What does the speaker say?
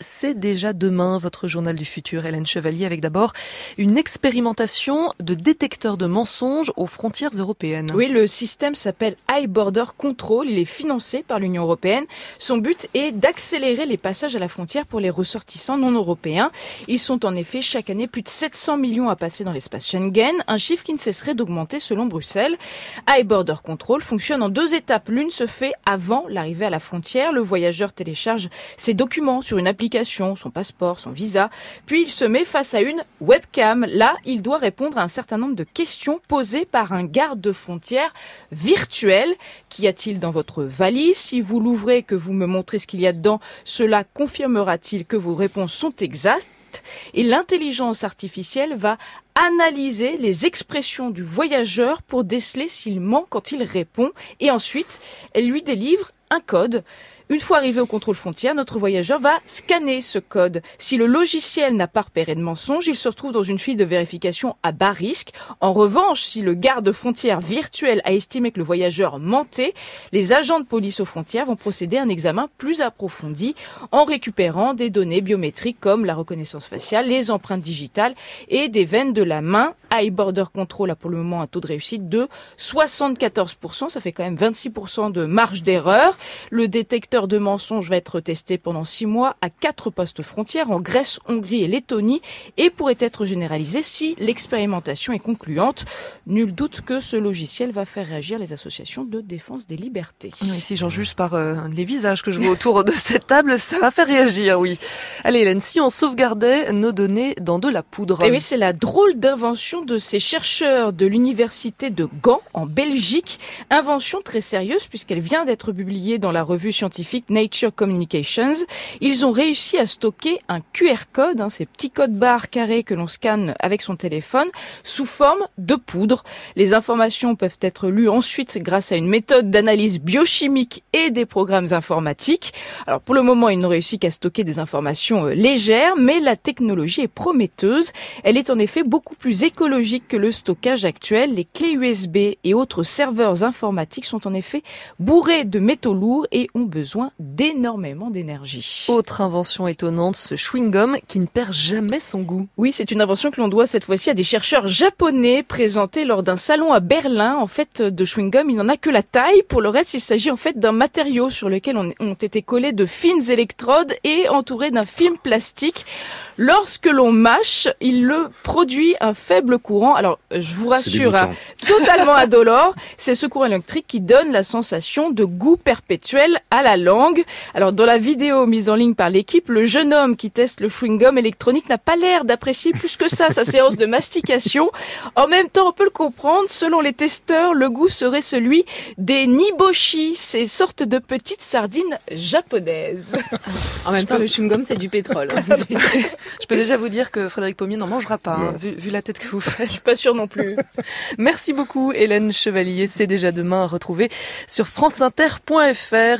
C'est déjà demain, votre journal du futur, Hélène Chevalier, avec d'abord une expérimentation de détecteur de mensonges aux frontières européennes. Oui, le système s'appelle High Border Control. Il est financé par l'Union européenne. Son but est d'accélérer les passages à la frontière pour les ressortissants non européens. Ils sont en effet chaque année plus de 700 millions à passer dans l'espace Schengen, un chiffre qui ne cesserait d'augmenter selon Bruxelles. High Border Control fonctionne en deux étapes. L'une se fait avant l'arrivée à la frontière. Le voyageur télécharge ses documents sur une application son passeport, son visa, puis il se met face à une webcam. Là, il doit répondre à un certain nombre de questions posées par un garde frontière virtuel. Qu'y a-t-il dans votre valise? Si vous l'ouvrez, que vous me montrez ce qu'il y a dedans, cela confirmera-t-il que vos réponses sont exactes? Et l'intelligence artificielle va analyser les expressions du voyageur pour déceler s'il ment quand il répond. Et ensuite elle lui délivre un code une fois arrivé au contrôle frontière, notre voyageur va scanner ce code. Si le logiciel n'a pas repéré de mensonge, il se retrouve dans une file de vérification à bas risque. En revanche, si le garde frontière virtuel a estimé que le voyageur mentait, les agents de police aux frontières vont procéder à un examen plus approfondi en récupérant des données biométriques comme la reconnaissance faciale, les empreintes digitales et des veines de la main. High Border Control a pour le moment un taux de réussite de 74%, ça fait quand même 26% de marge d'erreur. Le détecteur de mensonges va être testé pendant six mois à quatre postes frontières en Grèce, Hongrie et Lettonie et pourrait être généralisé si l'expérimentation est concluante. Nul doute que ce logiciel va faire réagir les associations de défense des libertés. Oui, si j'en juge par euh, les visages que je vois autour de cette table, ça va faire réagir, oui. Allez Hélène, si on sauvegardait nos données dans de la poudre. Et eh oui, c'est la drôle d'invention de ces chercheurs de l'université de Gand en Belgique. Invention très sérieuse puisqu'elle vient d'être publiée dans la revue scientifique Nature Communications. Ils ont réussi à stocker un QR code, hein, ces petits codes barres carrés que l'on scanne avec son téléphone, sous forme de poudre. Les informations peuvent être lues ensuite grâce à une méthode d'analyse biochimique et des programmes informatiques. Alors pour le moment, ils n'ont réussi qu'à stocker des informations euh, légères, mais la technologie est prometteuse. Elle est en effet beaucoup plus écologique que le stockage actuel. Les clés USB et autres serveurs informatiques sont en effet bourrés de métaux lourds et ont besoin d'énormément d'énergie. Autre invention étonnante, ce chewing-gum qui ne perd jamais son goût. Oui, c'est une invention que l'on doit cette fois-ci à des chercheurs japonais présentés lors d'un salon à Berlin. En fait, de chewing-gum, il n'en a que la taille. Pour le reste, il s'agit en fait d'un matériau sur lequel ont été collés de fines électrodes et entouré d'un film plastique. Lorsque l'on mâche, il le produit un faible courant. Alors, je vous rassure, hein, totalement indolore. C'est ce courant électrique qui donne la sensation de goût perpétuel à la langue. Alors dans la vidéo mise en ligne par l'équipe, le jeune homme qui teste le chewing-gum électronique n'a pas l'air d'apprécier plus que ça sa séance de mastication. En même temps, on peut le comprendre, selon les testeurs, le goût serait celui des niboshi, ces sortes de petites sardines japonaises. En même temps, le chewing-gum, c'est du pétrole. Je peux déjà vous dire que Frédéric Pommier n'en mangera pas, hein, vu, vu, la tête que vous faites. Je suis pas sûre non plus. Merci beaucoup, Hélène Chevalier. C'est déjà demain à retrouver sur franceinter.fr.